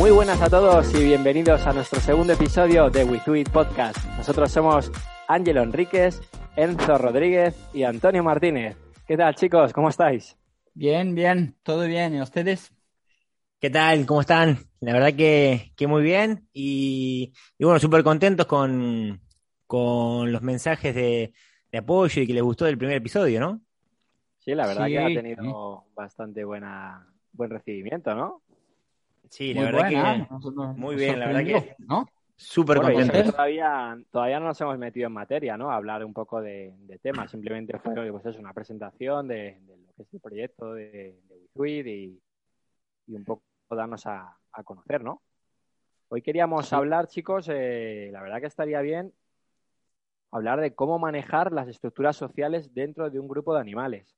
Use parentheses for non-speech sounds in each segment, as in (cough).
Muy buenas a todos y bienvenidos a nuestro segundo episodio de We Do It Podcast. Nosotros somos Ángelo Enríquez, Enzo Rodríguez y Antonio Martínez. ¿Qué tal chicos? ¿Cómo estáis? Bien, bien, todo bien. ¿Y ustedes? ¿Qué tal? ¿Cómo están? La verdad que, que muy bien y, y bueno, súper contentos con, con los mensajes de, de apoyo y que les gustó el primer episodio, ¿no? Sí, la verdad Sí, que ha sí. tenido bastante buena buen recibimiento, ¿no? Sí, la Muy verdad buena, que nosotros- muy bien, la verdad que- ¿no? súper Bueno, todavía, todavía no nos hemos metido en materia, ¿no? A hablar un poco de, de temas. Simplemente fue pues eso, una presentación de, de lo que es el proyecto de, de WeTweet y, y un poco darnos a, a conocer, ¿no? Hoy queríamos hablar, chicos, eh, la verdad que estaría bien hablar de cómo manejar las estructuras sociales dentro de un grupo de animales.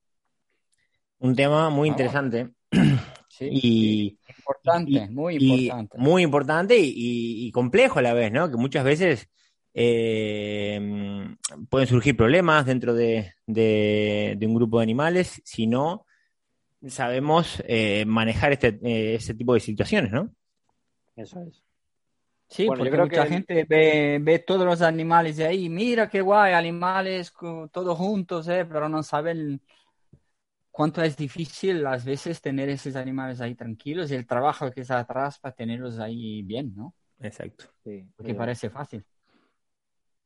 Un tema muy interesante (clears throat) Sí, y, importante, y- muy y importante. muy importante y, y- y complejo a la vez, ¿no? Que muchas veces eh, pueden surgir problemas dentro de, de- de un grupo de animales si no sabemos eh, manejar este, eh, este tipo de situaciones, ¿no? Eso es. Sí, Bueno, yo porque creo mucha que- gente ve, ve todos los animales de ahí, mira qué guay, animales todos juntos, eh, pero no saben cuánto es difícil a veces tener esos animales ahí tranquilos y el trabajo que está atrás para tenerlos ahí bien, ¿no? Exacto. Sí, Porque sí. parece fácil.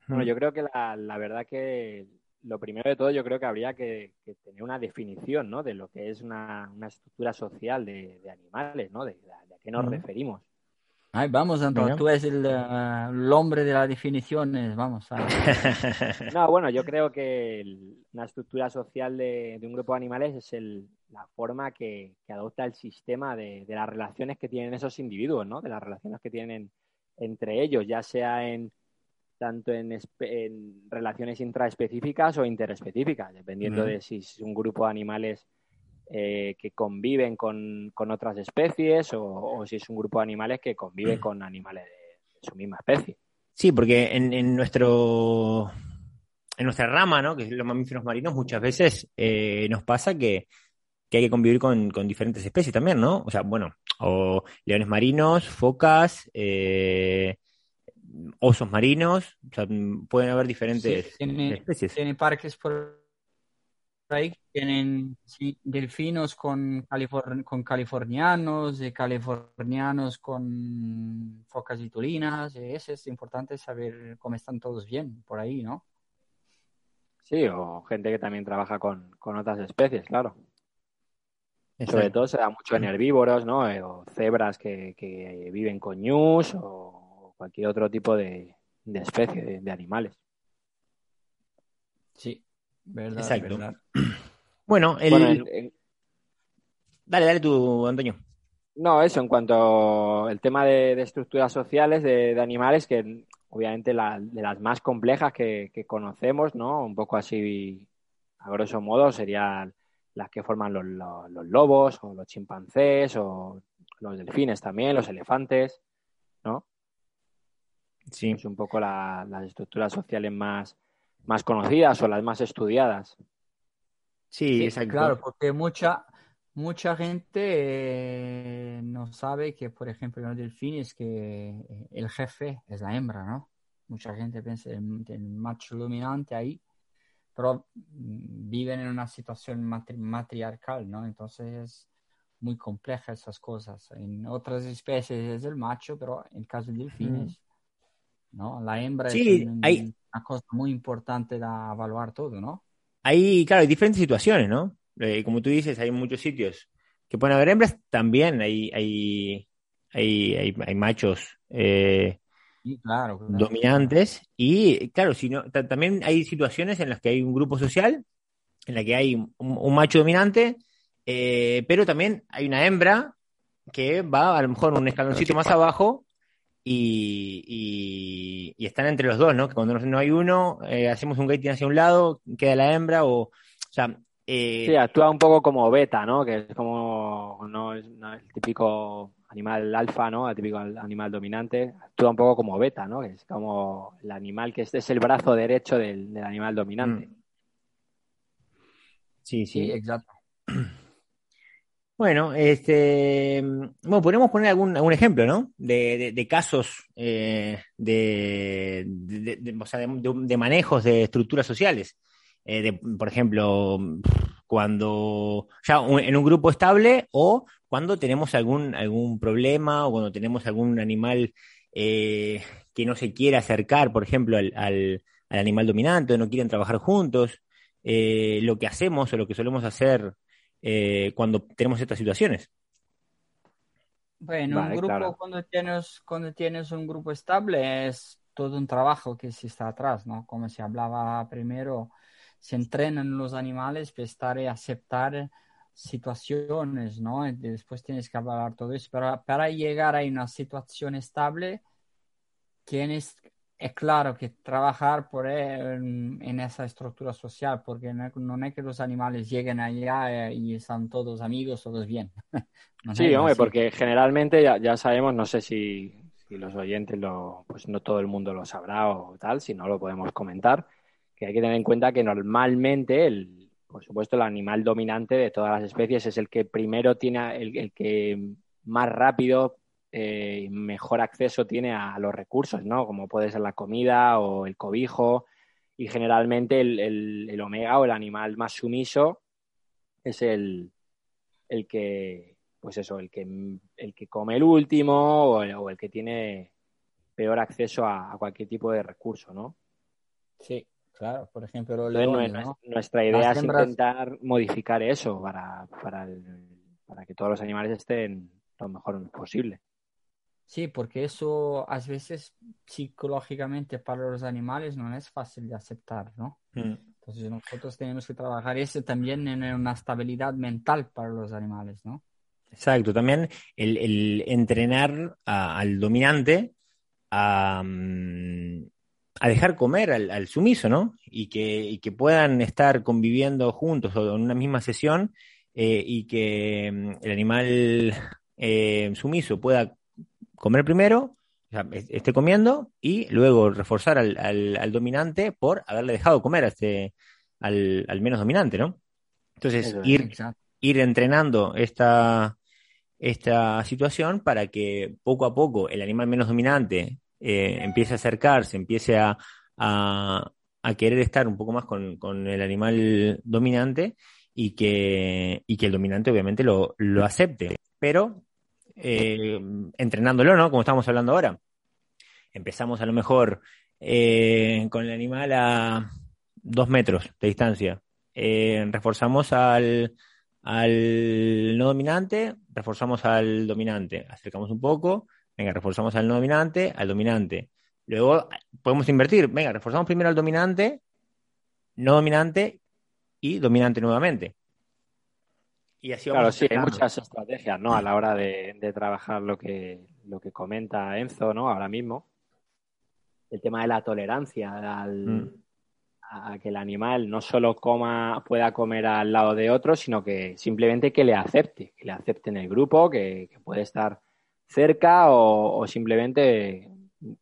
Bueno, yo creo que la, la verdad que lo primero de todo, yo creo que habría que, que tener una definición, ¿no? De lo que es una, una estructura social de, de animales, ¿no? De, de a qué nos referimos. Ay, vamos, Antonio, tú eres el, eh, el hombre de las definiciones, vamos. a- (laughs) No, bueno, yo creo que el- una estructura social de, de un grupo de animales es el- la forma que, que adopta el sistema de, de las relaciones que tienen esos individuos, ¿no? De las relaciones que tienen entre ellos, ya sea en tanto en, relaciones intraespecíficas o interespecíficas, dependiendo de si es un grupo de animales eh, que conviven con, con otras especies o, o si es un grupo de animales que conviven con animales de- de su misma especie. Sí, porque en, en nuestro en nuestra rama, ¿no? Que es los mamíferos marinos, muchas veces eh, nos pasa que, que hay que convivir con, con diferentes especies también, ¿no? O sea, bueno, o leones marinos, focas, eh, osos marinos, o sea, mm, pueden haber diferentes Sí, tiene- especies. Tiene parques por ahí, tienen sí, delfinos con, califor- con californianos, y californianos con focas y tulinas, y eso es importante saber cómo están todos bien por ahí, ¿no? Sí, o gente que también trabaja con, con otras especies, claro. Sobre todo se da mucho en herbívoros, ¿no? Eh, o cebras que, que viven con ñus o cualquier otro tipo de, de especie de, de animales. Sí, verdad, Exacto. verdad. Bueno, el... Bueno, dale, dale tú, Antonio. no, eso, en cuanto al tema de, de estructuras sociales de, de animales, que obviamente la- de las más complejas que, que conocemos, ¿no? Un poco así, a grosso modo, serían las que forman los, los- los lobos o los chimpancés o los delfines también, los elefantes, ¿no? Sí. Es un poco la- las estructuras sociales más, más conocidas o las más estudiadas. Sí, Sí, exacto. claro, porque mucha, mucha gente eh, no sabe que, por ejemplo, en los delfines que eh, el jefe es la hembra, ¿no? Mucha gente piensa en el macho dominante ahí, pero viven en una situación matri- matriarcal, ¿no? Entonces es muy compleja esas cosas. En otras especies es el macho, pero en el caso de delfines, ¿no? La hembra Sí, es un- hay- una cosa muy importante de evaluar todo, ¿no? Hay, claro, hay diferentes situaciones, ¿no? Eh, como tú dices, hay muchos sitios que pueden haber hembras, también hay, hay, hay, hay, hay machos eh, claro, claro. dominantes. Y claro, si no, ta- también hay situaciones en las que hay un grupo social, en la que hay un, un macho dominante, eh, pero también hay una hembra que va a lo mejor un escaloncito más abajo y, y- y están entre los dos, ¿no? Que cuando no, no hay uno, eh, hacemos un gating hacia un lado, queda la hembra, o, o sea, eh, Sí, actúa un poco como beta, ¿no? Que es como no es, no es el típico animal alfa, ¿no? El típico al- animal dominante. Actúa un poco como beta, ¿no? Que es como el animal que es el brazo derecho del, del animal dominante. Mm. sí, Sí, sí. exacto. Bueno, este, bueno, podríamos poner algún, algún ejemplo, ¿no? De, de- casos eh, de, de- manejos de estructuras sociales. Eh, por ejemplo, cuando ya en un grupo estable o cuando tenemos algún, algún problema o cuando tenemos algún animal eh, que no se quiere acercar, por ejemplo, al, al- al animal dominante o no quieren trabajar juntos. Eh, lo que hacemos o lo que solemos hacer eh, cuando tenemos estas situaciones. Bueno, Vale, un grupo claro. cuando tienes, cuando tienes un grupo estable es todo un trabajo que se está atrás, ¿no? Como se hablaba primero, se entrenan los animales para estar y aceptar situaciones, ¿no? Y después tienes que hablar todo eso. Pero para llegar a una situación estable, tienes, es claro que trabajar por en, en esa estructura social, porque no, no es que los animales lleguen allá eh, y están todos amigos, todos bien. (laughs) No Sí, hombre, así. porque generalmente ya, ya sabemos, no sé si, si los oyentes lo, pues no todo el mundo lo sabrá o tal, si no lo podemos comentar, que hay que tener en cuenta que normalmente el, por supuesto, el animal dominante de todas las especies es el que primero tiene, el, el que más rápido eh, mejor acceso tiene a los recursos, ¿no? Como puede ser la comida o el cobijo. Y generalmente el, el- el omega o el animal más sumiso es el, el que, pues eso, el que, el que come el último o el, o el que tiene peor acceso a, a cualquier tipo de recurso, ¿no? Sí, claro. Por ejemplo, los Entonces, leones, nue- ¿no? nuestra idea es hembras- intentar modificar eso para, para, el- para que todos los animales estén lo mejor posible. Sí, porque eso a veces psicológicamente para los animales no es fácil de aceptar, ¿no? Entonces nosotros tenemos que trabajar eso también en una estabilidad mental para los animales, ¿no? Exacto, también el, el entrenar a- al dominante a, mm, a dejar comer al, al sumiso, ¿no? Y que, y que puedan estar conviviendo juntos o en una misma sesión eh, y que mm, el animal eh, sumiso pueda comer primero, o sea, es- esté comiendo y luego reforzar al, al- al dominante por haberle dejado comer a este, al, al menos dominante, ¿no? Entonces, Eso ir, ir entrenando esta, esta situación para que poco a poco el animal menos dominante eh, empiece a acercarse, empiece a, a- a querer estar un poco más con, con el animal dominante y que, y que el dominante obviamente lo, lo acepte, pero eh, entrenándolo, ¿no? Como estamos hablando ahora. Empezamos a lo mejor eh, con el animal a dos metros de distancia. Eh, reforzamos al, al no dominante, reforzamos al dominante, acercamos un poco, venga, reforzamos al no dominante, al dominante. Luego podemos invertir, venga, reforzamos primero al dominante, no dominante y dominante nuevamente. Y así Claro, sí, hay muchas estrategias, ¿no? A la hora de, de trabajar lo que, lo que comenta Enzo, ¿no? Ahora mismo. El tema de la tolerancia al, Mm. a que el animal no solo coma, pueda comer al lado de otro, sino que simplemente que le acepte, que le acepte en el grupo, que, que puede estar cerca o, o simplemente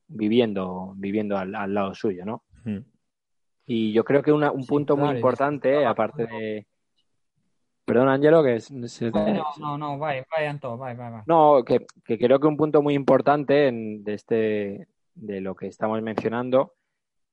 viviendo, viviendo al, al lado suyo, ¿no? Mm. Y yo creo que una- un Sí, punto muy claro, importante, aparte de... Perdón, Ángelo, que es- se No, no, no, vai, vai, Anto, vai, vai, vai. no, que, que creo que un punto muy importante en- de este, de lo que estamos mencionando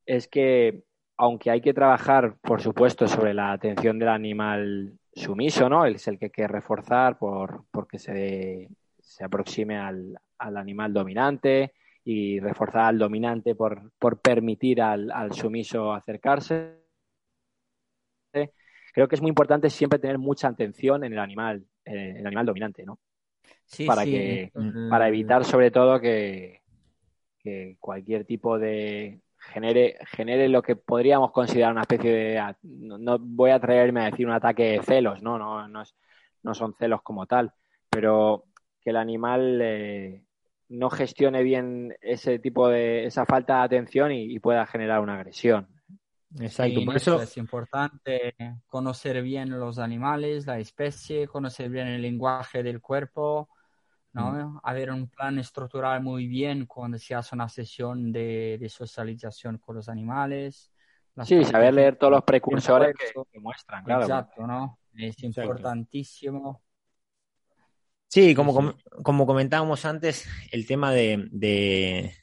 es que aunque hay que trabajar, por supuesto, sobre la atención del animal sumiso, ¿no? Es el que hay que reforzar por, porque se, se aproxime al, al animal dominante y reforzar al dominante por, por permitir al, al sumiso acercarse. Creo que es muy importante siempre tener mucha atención en el animal, eh, el animal dominante, ¿no? Sí, para sí, que- para evitar sobre todo que, que cualquier tipo de genere, genere lo que podríamos considerar una especie de no, voy a atreverme a decir un ataque de celos, no, no, no, es, no son celos como tal, pero que el animal eh, no gestione bien ese tipo de esa falta de atención y, pueda generar una agresión. Exacto, por eso es importante conocer bien los animales, la especie, conocer bien el lenguaje del cuerpo, ¿no? Mm. Haber un plan estructural muy bien cuando se hace una sesión de, socialización con los animales. Sí, saber leer todos los precursores que, muestran, claro. Exacto, ¿no? Es importantísimo. Sí, como, como comentábamos antes, el tema de, de,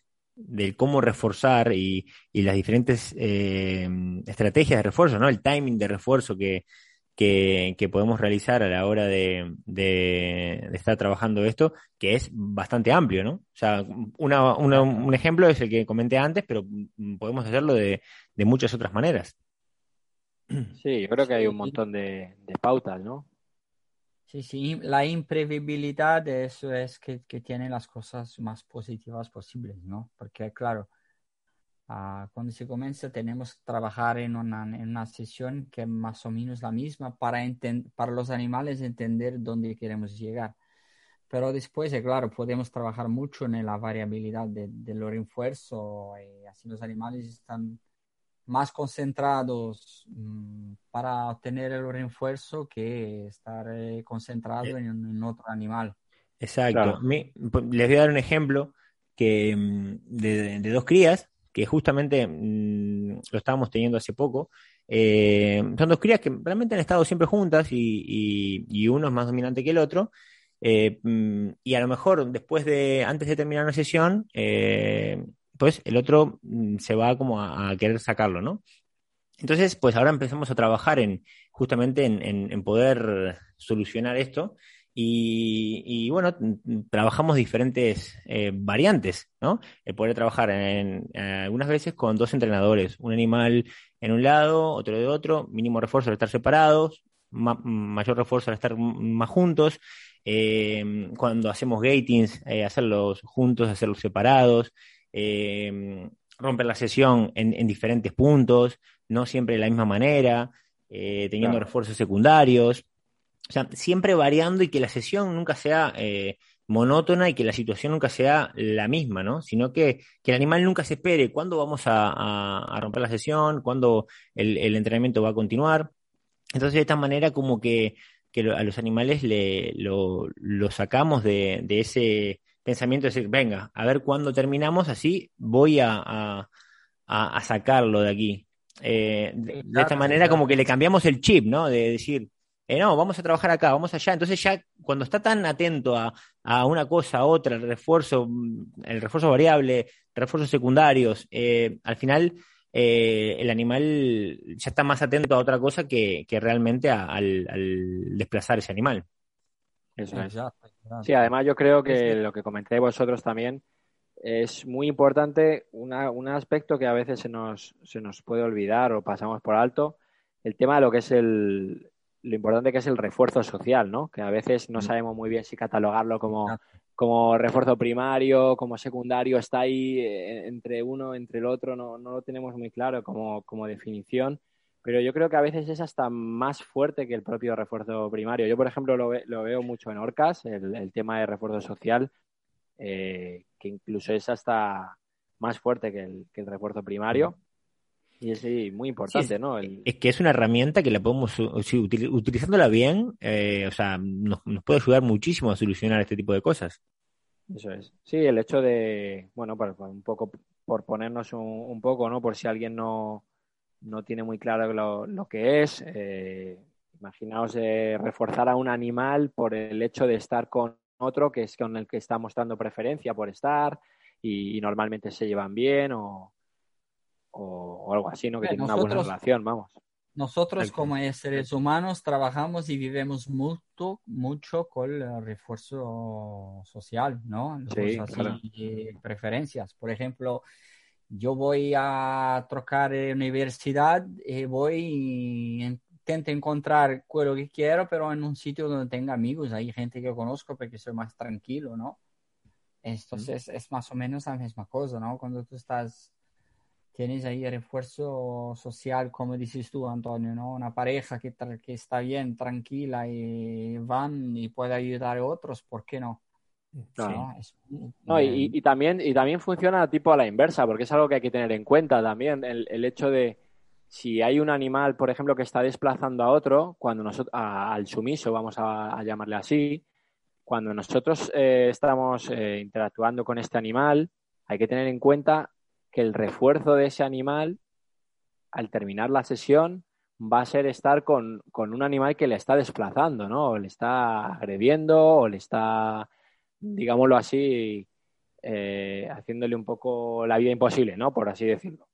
cómo reforzar y, y las diferentes eh, estrategias de refuerzo, ¿no? El timing de refuerzo que, que, podemos realizar a la hora de, de, estar trabajando esto, que es bastante amplio, ¿no? O sea, un ejemplo es el que comenté antes, pero podemos hacerlo de, de muchas otras maneras. Sí, yo creo que hay un montón de, pautas, ¿no? Sí, sí, la imprevisibilidad de eso es que, que tiene las cosas más positivas posibles, ¿no? Porque, claro, Ah, cuando se comienza tenemos que trabajar en una, en una sesión que es más o menos la misma para, para los animales entender dónde queremos llegar. Pero después, eh, claro, podemos trabajar mucho en la variabilidad de, los refuerzos y así los animales están más concentrados mm, para obtener el refuerzo que estar eh, concentrado eh. en, otro animal. Exacto. les voy a dar un ejemplo que, mm, de, de dos crías que justamente mm, lo estábamos teniendo hace poco. Eh, son dos crías que realmente han estado siempre juntas y, uno es más dominante que el otro. Eh, y a lo mejor después de, antes de terminar una sesión, eh, pues el otro mm, se va como a, querer sacarlo, ¿no? Entonces, pues ahora empezamos a trabajar en justamente en poder solucionar esto y, bueno, trabajamos diferentes eh, variantes, ¿no? El poder trabajar en, algunas veces con dos entrenadores, un animal en un lado, otro de otro, mínimo refuerzo al estar separados, mayor refuerzo al estar más juntos. Eh, cuando hacemos gatings, eh, hacerlos juntos, hacerlos separados. Romper la sesión en, diferentes puntos, no siempre de la misma manera, teniendo refuerzos secundarios. O sea, siempre variando y que la sesión nunca sea eh, monótona y que la situación nunca sea la misma, ¿no? Sino que, el animal nunca se espere cuándo vamos a, romper la sesión, cuándo el, entrenamiento va a continuar. Entonces, de esta manera, como que, a los animales le, lo, sacamos de, ese pensamiento de decir, venga, a ver cuándo terminamos, así voy a, sacarlo de aquí. Eh, de, esta manera, como que le cambiamos el chip, ¿no? De decir, eh, no, vamos a trabajar acá, vamos allá. Entonces ya cuando está tan atento a, una cosa, a otra, el refuerzo, mm, el refuerzo variable, refuerzos secundarios, eh, al final eh, el animal ya está más atento a otra cosa que, realmente al, desplazar ese animal. Eso es. Sí, además yo creo que lo que comenté vosotros también es muy importante, un aspecto que a veces se nos, se nos puede olvidar o pasamos por alto, el tema de lo que es el, lo importante que es el refuerzo social, ¿no? Que a veces no mm. sabemos muy bien si catalogarlo como, como refuerzo primario, como secundario, está ahí eh, entre uno, entre el otro, no, no lo tenemos muy claro como, como, definición, pero yo creo que a veces es hasta más fuerte que el propio refuerzo primario. Yo, por ejemplo, lo, lo veo mucho en Orcas, el, tema de refuerzo social, eh, que incluso es hasta más fuerte que el, que el refuerzo primario. Y sí, muy importante, ¿no? Es que es una herramienta que la podemos, utilizándola bien, eh, o sea, nos, puede ayudar muchísimo a solucionar este tipo de cosas. Eso es. Sí, el hecho de, bueno, para, un poco, por ponernos un, poco, ¿no? Por si alguien no, no tiene muy claro lo, lo que es, eh, imaginaos eh, reforzar a un animal por el hecho de estar con otro que es con el que está mostrando preferencia por estar y normalmente se llevan bien o o, algo así, ¿no? Que tiene una buena relación, vamos. Nosotros como seres humanos trabajamos y vivimos mucho, mucho con el refuerzo social, ¿no? Sí, preferencias. Por ejemplo, yo voy a trocar universidad, y voy intento encontrar lo que quiero, pero en un sitio donde tenga amigos, hay gente que conozco porque soy más tranquilo, ¿no? Entonces es más o menos la misma cosa, ¿no? Cuando tú estás, tienes ahí el refuerzo social, como dices tú, Antonio, ¿no? Una pareja que, que está bien, tranquila y van y puede ayudar a otros, ¿por qué no? No, y, también, y también funciona tipo a la inversa, porque es algo que hay que tener en cuenta también, el, hecho de si hay un animal, por ejemplo, que está desplazando a otro, cuando nosotros, al sumiso, vamos a, llamarle así, cuando nosotros eh, estamos eh, interactuando con este animal, hay que tener en cuenta que el refuerzo de ese animal, al terminar la sesión, va a ser estar con, con un animal que le está desplazando, ¿no? O le está agrediendo, o le está digámoslo así, eh, haciéndole un poco la vida imposible, ¿no? Por así decirlo.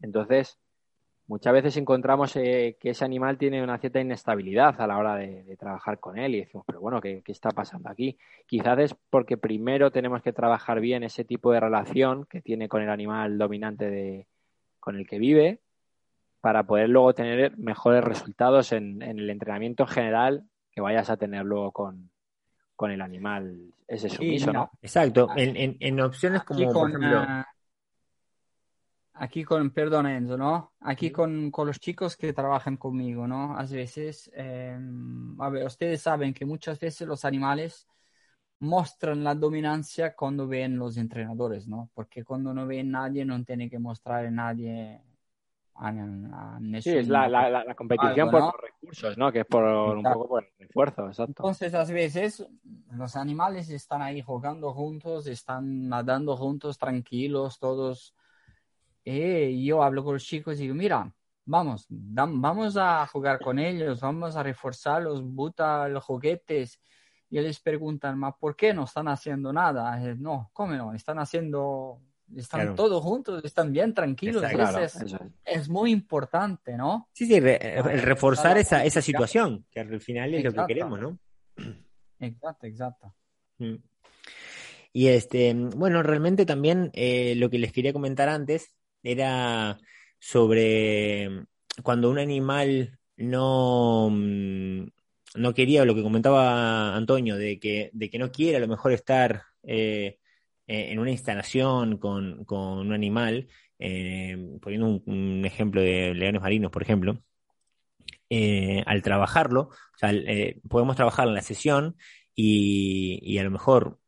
Entonces, muchas veces encontramos eh, que ese animal tiene una cierta inestabilidad a la hora de, trabajar con él y decimos, pero bueno, ¿qué, está pasando aquí? Quizás es porque primero tenemos que trabajar bien ese tipo de relación que tiene con el animal dominante de, con el que vive para poder luego tener mejores resultados en el entrenamiento general que vayas a tener luego con, con el animal ese sumiso, ¿no? Exacto, ah, en, en, opciones como, por ejemplo... Ah, aquí con, perdón Enzo, ¿no? Aquí con, con, los chicos que trabajan conmigo, ¿no? A veces, em, a ver, ustedes saben que muchas veces los animales muestran la dominancia cuando ven los entrenadores, ¿no? Porque cuando no ven nadie, no tiene que mostrar a nadie sí, es la, la, competición por los recursos, ¿no? Que es por un poco por el esfuerzo, exacto. Entonces, a veces los animales están ahí jugando juntos, están nadando juntos, tranquilos, todos. Y yo hablo con los chicos y digo, mira, vamos, vamos a jugar con ellos, vamos a reforzar los buta, los juguetes. Y ellos preguntan, ¿por qué no están haciendo nada? No, ¿cómo no? Están haciendo están todos juntos, están bien tranquilos. es, muy importante, ¿no? Sí, sí, el reforzar esa, esa situación, que al final es lo que queremos, ¿no? Exacto, exacto. Mm. Y este, bueno, realmente también eh, lo que les quería comentar antes era sobre cuando un animal no, mm, no quería, lo que comentaba Antonio, de que, de que no quiere a lo mejor estar eh, eh, en una instalación con, un animal, eh, poniendo un, ejemplo de leones marinos, por ejemplo, eh, al trabajarlo, podemos trabajar en la sesión y, a lo mejor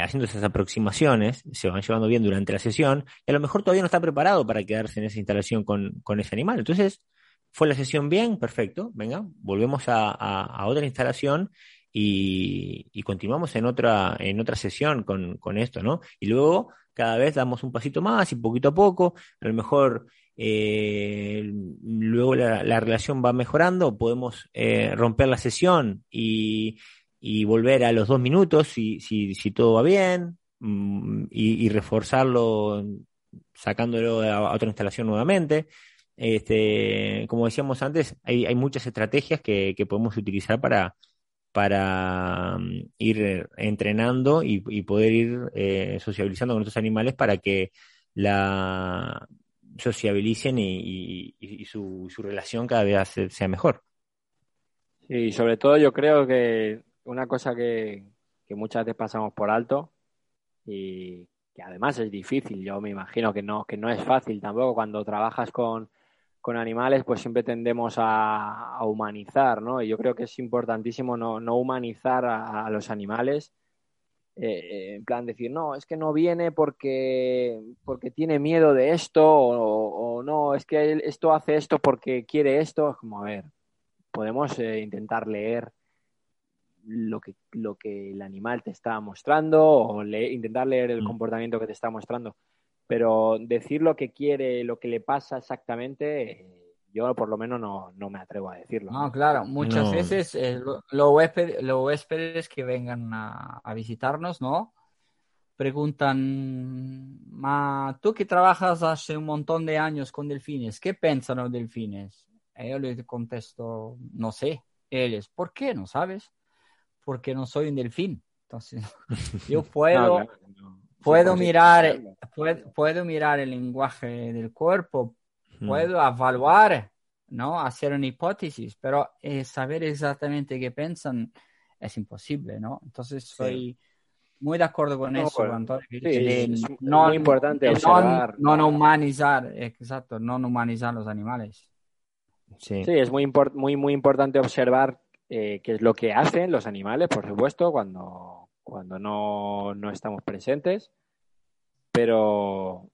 haciendo esas aproximaciones, se van llevando bien durante la sesión, y a lo mejor todavía no está preparado para quedarse en esa instalación con, ese animal. Entonces, fue la sesión bien, perfecto, venga, volvemos a otra instalación y, continuamos en otra, en otra sesión con, con, esto, ¿no? Y luego cada vez damos un pasito más y poquito a poco, a lo mejor eh, luego la, la, relación va mejorando, podemos eh, romper la sesión y, y, volver a los dos minutos si, si, todo va bien mm, y, y, reforzarlo sacándolo a, otra instalación nuevamente. Este, como decíamos antes, hay, muchas estrategias que podemos utilizar para, para mm, ir entrenando y, poder ir eh, sociabilizando con otros animales para que la sociabilicen y, su, relación cada vez sea mejor. Sí, sobre todo yo creo que una cosa que, que muchas veces pasamos por alto y que además es difícil, yo me imagino que no, que no es fácil tampoco cuando trabajas con, con animales, pues siempre tendemos a, humanizar, ¿no? Y yo creo que es importantísimo no, humanizar a, los animales. Eh, eh, en plan decir, no, es que no viene porque, porque tiene miedo de esto, o, no, es que esto hace esto porque quiere esto. Como, a ver, podemos eh, intentar leer lo que, lo que el animal te está mostrando o intentar leer el mm. comportamiento que te está mostrando pero decir lo que quiere, lo que le pasa exactamente, yo por lo menos no, no me atrevo a decirlo. No, claro, muchas veces eh, los huéspedes, que vengan a, visitarnos, ¿no? Preguntan, ma, tú que trabajas hace un montón de años con delfines, ¿qué piensan los delfines? Y yo les contesto, no sé. Ellos, ¿por qué? ¿No sabes? Porque no soy un delfín. Entonces, (laughs) yo (laughs) puedo, Puedo mirar, puedo, mirar el lenguaje del cuerpo, hmm. puedo evaluar, ¿no? Hacer una hipótesis, pero eh, saber exactamente qué piensan es imposible, ¿no? Entonces soy, muy de acuerdo con No, eso, Antonio. sí, de es no- muy importante observar. No, no humanizar, exacto, no humanizar los animales. Sí. Sí, es muy, muy, muy importante observar eh, qué es lo que hacen los animales, por supuesto, cuando, cuando no, no estamos presentes. Pero,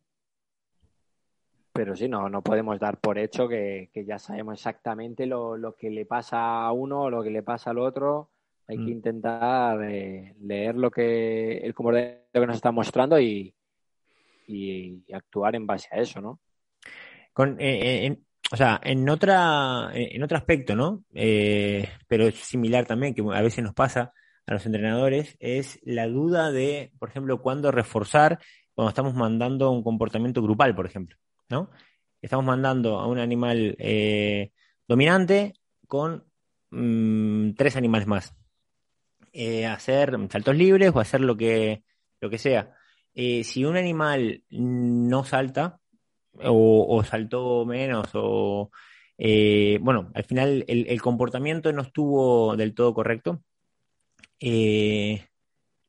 pero sí, no, no podemos dar por hecho que, que ya sabemos exactamente lo, lo que le pasa a uno o lo que le pasa al otro. Hay que Mm. intentar eh, leer lo que el comportamiento que nos está mostrando y, y- y actuar en base a eso, ¿no? Con, eh, en- o sea, en otra, en otro aspecto, ¿no? Eh, pero es similar también, que a veces nos pasa a los entrenadores, es la duda de, por ejemplo, cuándo reforzar cuando estamos mandando un comportamiento grupal, por ejemplo, ¿no? Estamos mandando a un animal eh, dominante con mm, tres animales más. Eh, hacer saltos libres o hacer lo que, lo que sea. Eh, si un animal no salta, o, o saltó menos, o eh, bueno, al final el, el comportamiento no estuvo del todo correcto. Eh,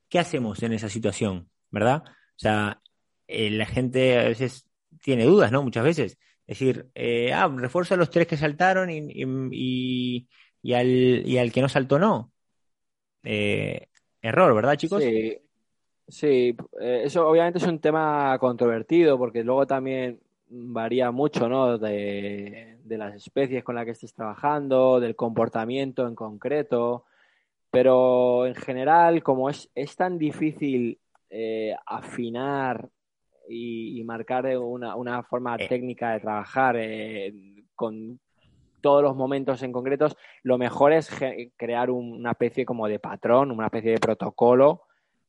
¿qué hacemos en esa situación? ¿Verdad? O sea, eh, la gente a veces tiene dudas, ¿no? Muchas veces. Es decir, eh, ah, refuerza a los tres que saltaron y, y, y- al, y al que no saltó no. Eh, error, ¿verdad, chicos? Sí, sí, eh, eso obviamente es un tema controvertido porque luego también varía mucho, ¿no? De, de las especies con las que estés trabajando, del comportamiento en concreto, pero en general, como es, es tan difícil eh, afinar y, y marcar una, una forma Eh. técnica de trabajar eh, con todos los momentos en concretos, lo mejor es ge- crear un- una especie como de patrón, una especie de protocolo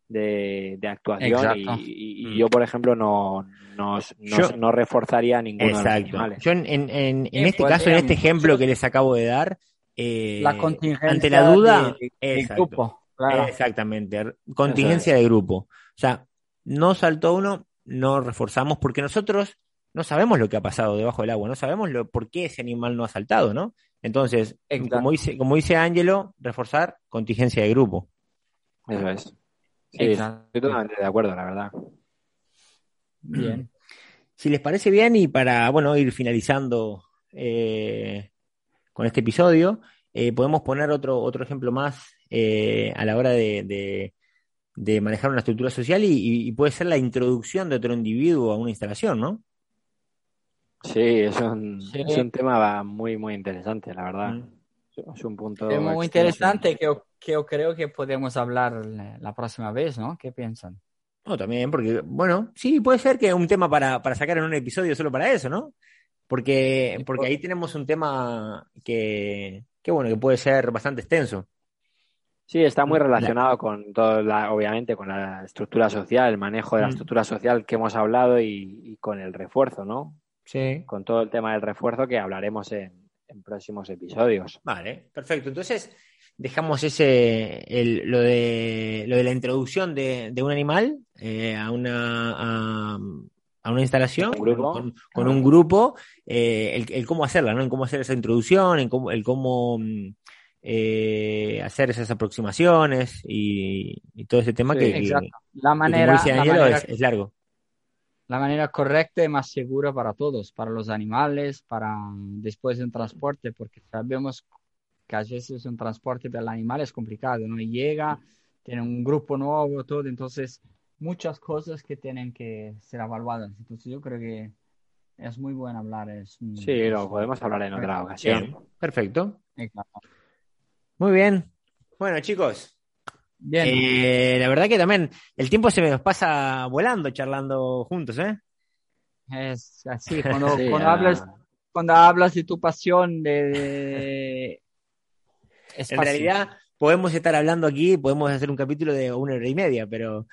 de, de actuación Exacto. y, y- y Mm. yo, por ejemplo, no, no, no- Yo- no reforzaría a ninguno de los Exacto. animales. Yo en, en- en- en Eh, este pues, caso, en este ejemplo yo- que les acabo de dar, eh, La contingencia ante la duda, de- grupo, claro. Exactamente, contingencia de grupo. O sea, no saltó uno, no reforzamos porque nosotros no sabemos lo que ha pasado debajo del agua, no sabemos lo, por qué ese animal no ha saltado, ¿no? Entonces, Exacto. como dice, como dice Ángelo, reforzar contingencia de grupo. Eso es. Sí, estoy totalmente de acuerdo, la verdad. Bien. Si les parece bien, y para bueno, ir finalizando eh, con este episodio, eh, podemos poner otro, otro ejemplo más eh, a la hora de, de- de manejar una estructura social y, puede ser la introducción de otro individuo a una instalación, ¿no? Sí, es un, Sí. es un tema muy, muy interesante, la verdad. Mm. Es un punto Es muy interesante que yo, que yo creo que podemos hablar la, la próxima vez, ¿no? ¿Qué piensan? No, también, porque, bueno, sí, puede ser que un tema para, para sacar en un episodio solo para eso, ¿no? Porque, porque ahí tenemos un tema que, que, bueno, que puede ser bastante extenso. Sí, está muy relacionado con todo, la, obviamente, con la estructura social, el manejo de la Mm. estructura social que hemos hablado y, y con el refuerzo, ¿no? Sí. Con todo el tema del refuerzo que hablaremos en, en próximos episodios. Vale, perfecto. Entonces, dejamos ese, el- lo, de, lo de la introducción de, de un animal eh, a, una, a, a una instalación, Un con, con un grupo, eh, el, el cómo hacerla, ¿no? En cómo hacer esa introducción, en cómo, el cómo mm, eh, hacer esas aproximaciones y, y todo ese tema Sí, que, Exacto. La manera, la es, es largo. la manera correcta y más segura para todos, para los animales, para después de un transporte, porque sabemos que a veces un transporte para el animal es complicado, ¿no? Y llega, tiene un grupo nuevo, todo, entonces muchas cosas que tienen que ser evaluadas. Entonces yo creo que es muy bueno hablar. Es, Sí, es- lo podemos hablar en otra ocasión. Bien, perfecto. Exacto. Muy bien. Bueno, chicos, Bien, Eh, la verdad que también el tiempo se me pasa volando charlando juntos, ¿eh? es así, cuando, (laughs) Sí, cuando ah, hablas, cuando hablas de tu pasión de... es (laughs) En fácil. realidad podemos estar hablando aquí, podemos hacer un capítulo de una hora y media, pero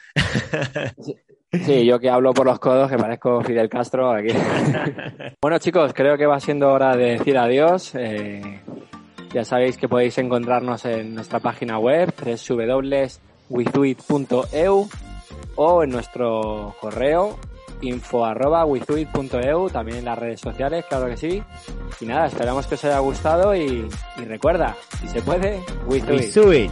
Sí, yo que hablo por los codos, que parezco Fidel Castro aquí. (laughs) bueno, chicos, creo que va siendo hora de decir adiós. Eh, ya sabéis que podéis encontrarnos en nuestra página web, www.withuit.eu o en nuestro correo info arroba e también en las redes sociales, claro que sí. Y nada, esperamos que os haya gustado y, y recuerda, si se puede, Wizuit.